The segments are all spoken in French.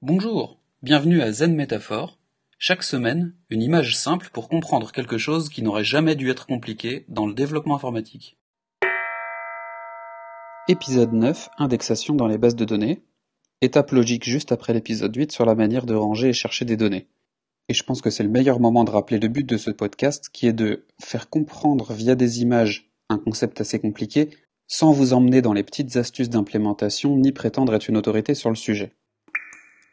Bonjour, bienvenue à Zen Métaphore. Chaque semaine, une image simple pour comprendre quelque chose qui n'aurait jamais dû être compliqué dans le développement informatique. Épisode 9, indexation dans les bases de données. Étape logique juste après l'épisode 8 sur la manière de ranger et chercher des données. Et je pense que c'est le meilleur moment de rappeler le but de ce podcast qui est de faire comprendre via des images un concept assez compliqué sans vous emmener dans les petites astuces d'implémentation ni prétendre être une autorité sur le sujet.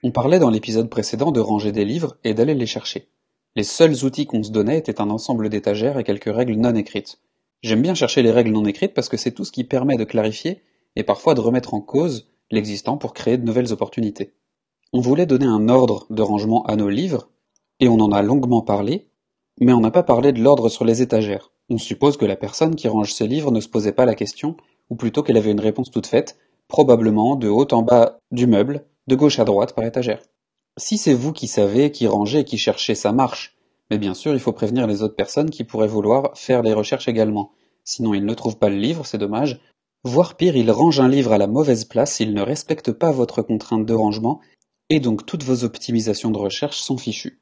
On parlait dans l'épisode précédent de ranger des livres et d'aller les chercher. Les seuls outils qu'on se donnait étaient un ensemble d'étagères et quelques règles non écrites. J'aime bien chercher les règles non écrites parce que c'est tout ce qui permet de clarifier et parfois de remettre en cause l'existant pour créer de nouvelles opportunités. On voulait donner un ordre de rangement à nos livres, et on en a longuement parlé, mais on n'a pas parlé de l'ordre sur les étagères. On suppose que la personne qui range ses livres ne se posait pas la question, ou plutôt qu'elle avait une réponse toute faite, probablement de haut en bas du meuble, de gauche à droite par étagère. Si c'est vous qui savez, qui rangez qui cherchez, ça marche. Mais bien sûr, il faut prévenir les autres personnes qui pourraient vouloir faire les recherches également. Sinon, ils ne trouvent pas le livre, c'est dommage. Voire pire, ils rangent un livre à la mauvaise place, ils ne respectent pas votre contrainte de rangement, et donc toutes vos optimisations de recherche sont fichues.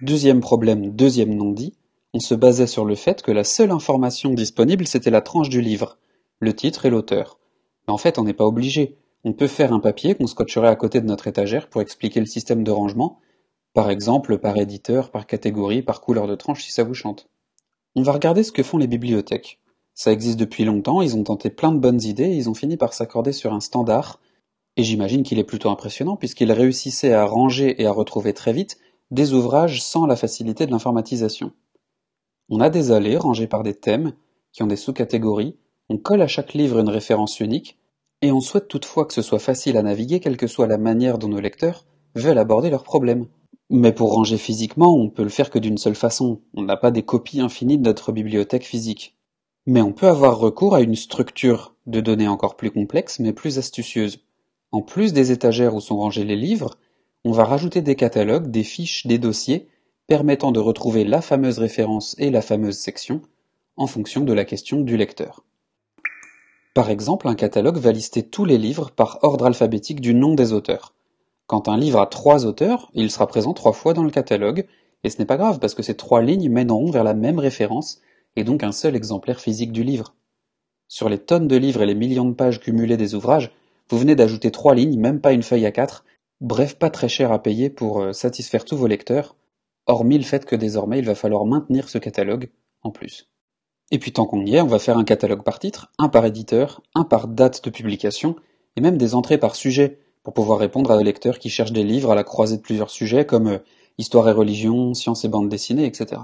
Deuxième problème, deuxième non-dit, on se basait sur le fait que la seule information disponible c'était la tranche du livre, le titre et l'auteur. Mais en fait, on n'est pas obligé. On peut faire un papier qu'on scotcherait à côté de notre étagère pour expliquer le système de rangement, par exemple par éditeur, par catégorie, par couleur de tranche si ça vous chante. On va regarder ce que font les bibliothèques. Ça existe depuis longtemps, ils ont tenté plein de bonnes idées ils ont fini par s'accorder sur un standard, et j'imagine qu'il est plutôt impressionnant puisqu'ils réussissaient à ranger et à retrouver très vite des ouvrages sans la facilité de l'informatisation. On a des allées rangées par des thèmes, qui ont des sous-catégories, on colle à chaque livre une référence unique, et on souhaite toutefois que ce soit facile à naviguer quelle que soit la manière dont nos lecteurs veulent aborder leurs problèmes. Mais pour ranger physiquement, on peut le faire que d'une seule façon, on n'a pas des copies infinies de notre bibliothèque physique. Mais on peut avoir recours à une structure de données encore plus complexe mais plus astucieuse. En plus des étagères où sont rangés les livres, on va rajouter des catalogues, des fiches, des dossiers, permettant de retrouver la fameuse référence et la fameuse section, en fonction de la question du lecteur. Par exemple, un catalogue va lister tous les livres par ordre alphabétique du nom des auteurs. Quand un livre a trois auteurs, il sera présent trois fois dans le catalogue, et ce n'est pas grave parce que ces trois lignes mèneront vers la même référence, et donc un seul exemplaire physique du livre. Sur les tonnes de livres et les millions de pages cumulées des ouvrages, vous venez d'ajouter trois lignes, même pas une feuille à quatre, bref pas très cher à payer pour euh, satisfaire tous vos lecteurs, hormis le fait que désormais il va falloir maintenir ce catalogue en plus. Et puis tant qu'on y est, on va faire un catalogue par titre, un par éditeur, un par date de publication, et même des entrées par sujet, pour pouvoir répondre à des lecteurs qui cherchent des livres à la croisée de plusieurs sujets comme euh, histoire et religion, sciences et bande dessinée, etc.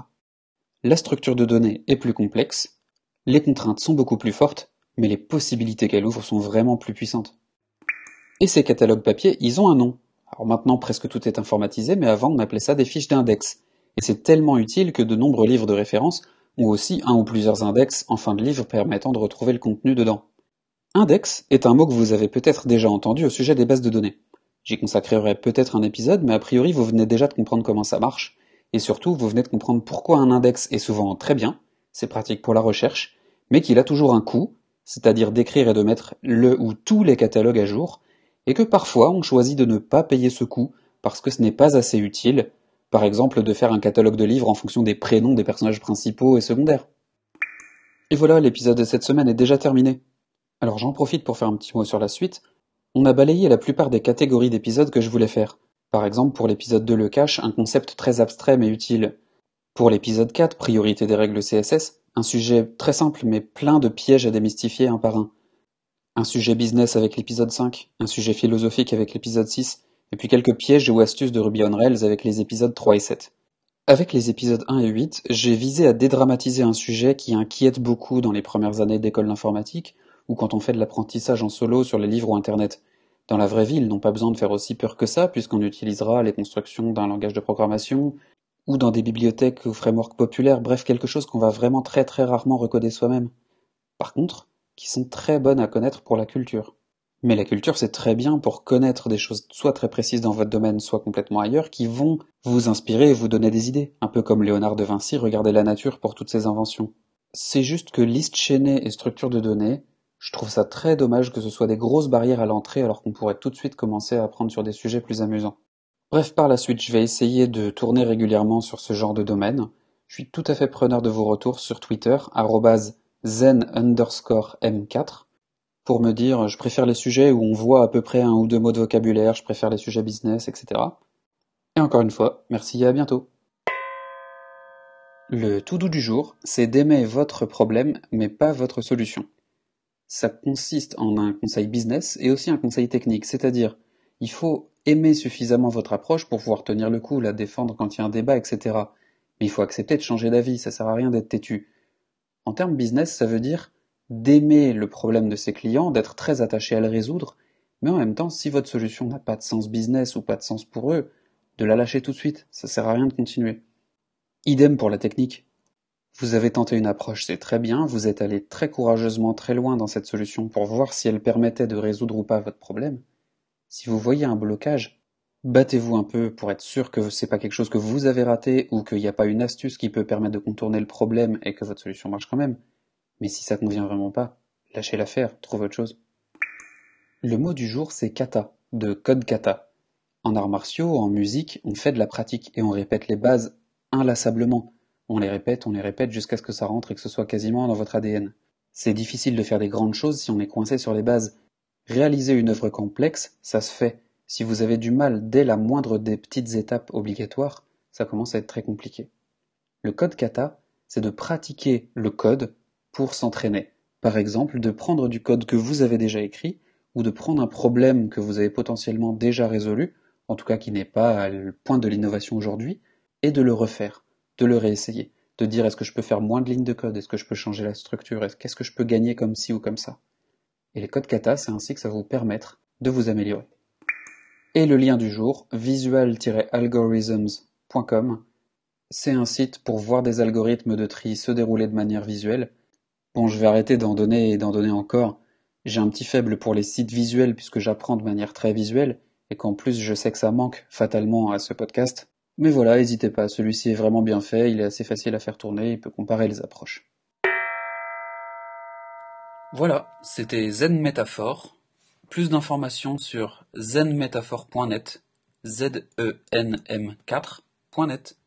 La structure de données est plus complexe, les contraintes sont beaucoup plus fortes, mais les possibilités qu'elle ouvre sont vraiment plus puissantes. Et ces catalogues papier, ils ont un nom. Alors maintenant presque tout est informatisé, mais avant on appelait ça des fiches d'index. Et c'est tellement utile que de nombreux livres de référence ou aussi un ou plusieurs index en fin de livre permettant de retrouver le contenu dedans. Index est un mot que vous avez peut-être déjà entendu au sujet des bases de données. J'y consacrerai peut-être un épisode, mais a priori vous venez déjà de comprendre comment ça marche, et surtout vous venez de comprendre pourquoi un index est souvent très bien, c'est pratique pour la recherche, mais qu'il a toujours un coût, c'est-à-dire d'écrire et de mettre le ou tous les catalogues à jour, et que parfois on choisit de ne pas payer ce coût parce que ce n'est pas assez utile, par exemple de faire un catalogue de livres en fonction des prénoms des personnages principaux et secondaires. Et voilà, l'épisode de cette semaine est déjà terminé. Alors j'en profite pour faire un petit mot sur la suite. On a balayé la plupart des catégories d'épisodes que je voulais faire. Par exemple, pour l'épisode 2 Le Cache, un concept très abstrait mais utile. Pour l'épisode 4, Priorité des règles CSS, un sujet très simple mais plein de pièges à démystifier un par un. Un sujet business avec l'épisode 5, un sujet philosophique avec l'épisode 6, et puis quelques pièges ou astuces de Ruby on Rails avec les épisodes 3 et 7. Avec les épisodes 1 et 8, j'ai visé à dédramatiser un sujet qui inquiète beaucoup dans les premières années d'école d'informatique, ou quand on fait de l'apprentissage en solo sur les livres ou internet. Dans la vraie vie, ils n'ont pas besoin de faire aussi peur que ça, puisqu'on utilisera les constructions d'un langage de programmation, ou dans des bibliothèques ou frameworks populaires, bref quelque chose qu'on va vraiment très très rarement recoder soi-même. Par contre, qui sont très bonnes à connaître pour la culture. Mais la culture, c'est très bien pour connaître des choses soit très précises dans votre domaine, soit complètement ailleurs, qui vont vous inspirer et vous donner des idées. Un peu comme Léonard de Vinci regardait la nature pour toutes ses inventions. C'est juste que liste chaînée et structure de données, Je trouve ça très dommage que ce soit des grosses barrières à l'entrée alors qu'on pourrait tout de suite commencer à apprendre sur des sujets plus amusants. Bref, par la suite, je vais essayer de tourner régulièrement sur ce genre de domaine. Je suis tout à fait preneur de vos retours sur Twitter, zen underscore m4, pour me dire je préfère les sujets où on voit à peu près un ou deux mots de vocabulaire, je préfère les sujets business, etc. Et encore une fois, merci et à bientôt. Le tout doux du jour, c'est d'aimer votre problème, mais pas votre solution. Ça consiste en un conseil business et aussi un conseil technique, c'est-à-dire, il faut aimer suffisamment votre approche pour pouvoir tenir le coup, la défendre quand il y a un débat, etc. Mais il faut accepter de changer d'avis, ça sert à rien d'être têtu. En termes business, ça veut dire d'aimer le problème de ses clients, d'être très attaché à le résoudre, mais en même temps, si votre solution n'a pas de sens business ou pas de sens pour eux, de la lâcher tout de suite, ça sert à rien de continuer. Idem pour la technique. Vous avez tenté une approche, c'est très bien, vous êtes allé très courageusement très loin dans cette solution pour voir si elle permettait de résoudre ou pas votre problème. Si vous voyez un blocage, battez-vous un peu pour être sûr que c'est pas quelque chose que vous avez raté ou qu'il n'y a pas une astuce qui peut permettre de contourner le problème et que votre solution marche quand même. Mais si ça convient vraiment pas, lâchez l'affaire, trouvez autre chose. Le mot du jour c'est kata, de code kata. En arts martiaux, en musique, on fait de la pratique et on répète les bases inlassablement. On les répète, on les répète jusqu'à ce que ça rentre et que ce soit quasiment dans votre ADN. C'est difficile de faire des grandes choses si on est coincé sur les bases. Réaliser une œuvre complexe, ça se fait. Si vous avez du mal dès la moindre des petites étapes obligatoires, ça commence à être très compliqué. Le code kata, c'est de pratiquer le code pour s'entraîner. Par exemple, de prendre du code que vous avez déjà écrit, ou de prendre un problème que vous avez potentiellement déjà résolu, en tout cas qui n'est pas le point de l'innovation aujourd'hui, et de le refaire, de le réessayer, de dire est-ce que je peux faire moins de lignes de code, est-ce que je peux changer la structure, qu'est-ce que je peux gagner comme ci ou comme ça. Et les codes kata, c'est ainsi que ça va vous permettre de vous améliorer. Et le lien du jour, visual-algorithms.com, c'est un site pour voir des algorithmes de tri se dérouler de manière visuelle. Bon, je vais arrêter d'en donner et d'en donner encore. J'ai un petit faible pour les sites visuels puisque j'apprends de manière très visuelle et qu'en plus je sais que ça manque fatalement à ce podcast. Mais voilà, n'hésitez pas, celui-ci est vraiment bien fait, il est assez facile à faire tourner, il peut comparer les approches. Voilà, c'était Zen Métaphore. Plus d'informations sur zenmétaphore.net, z e n m 4.net.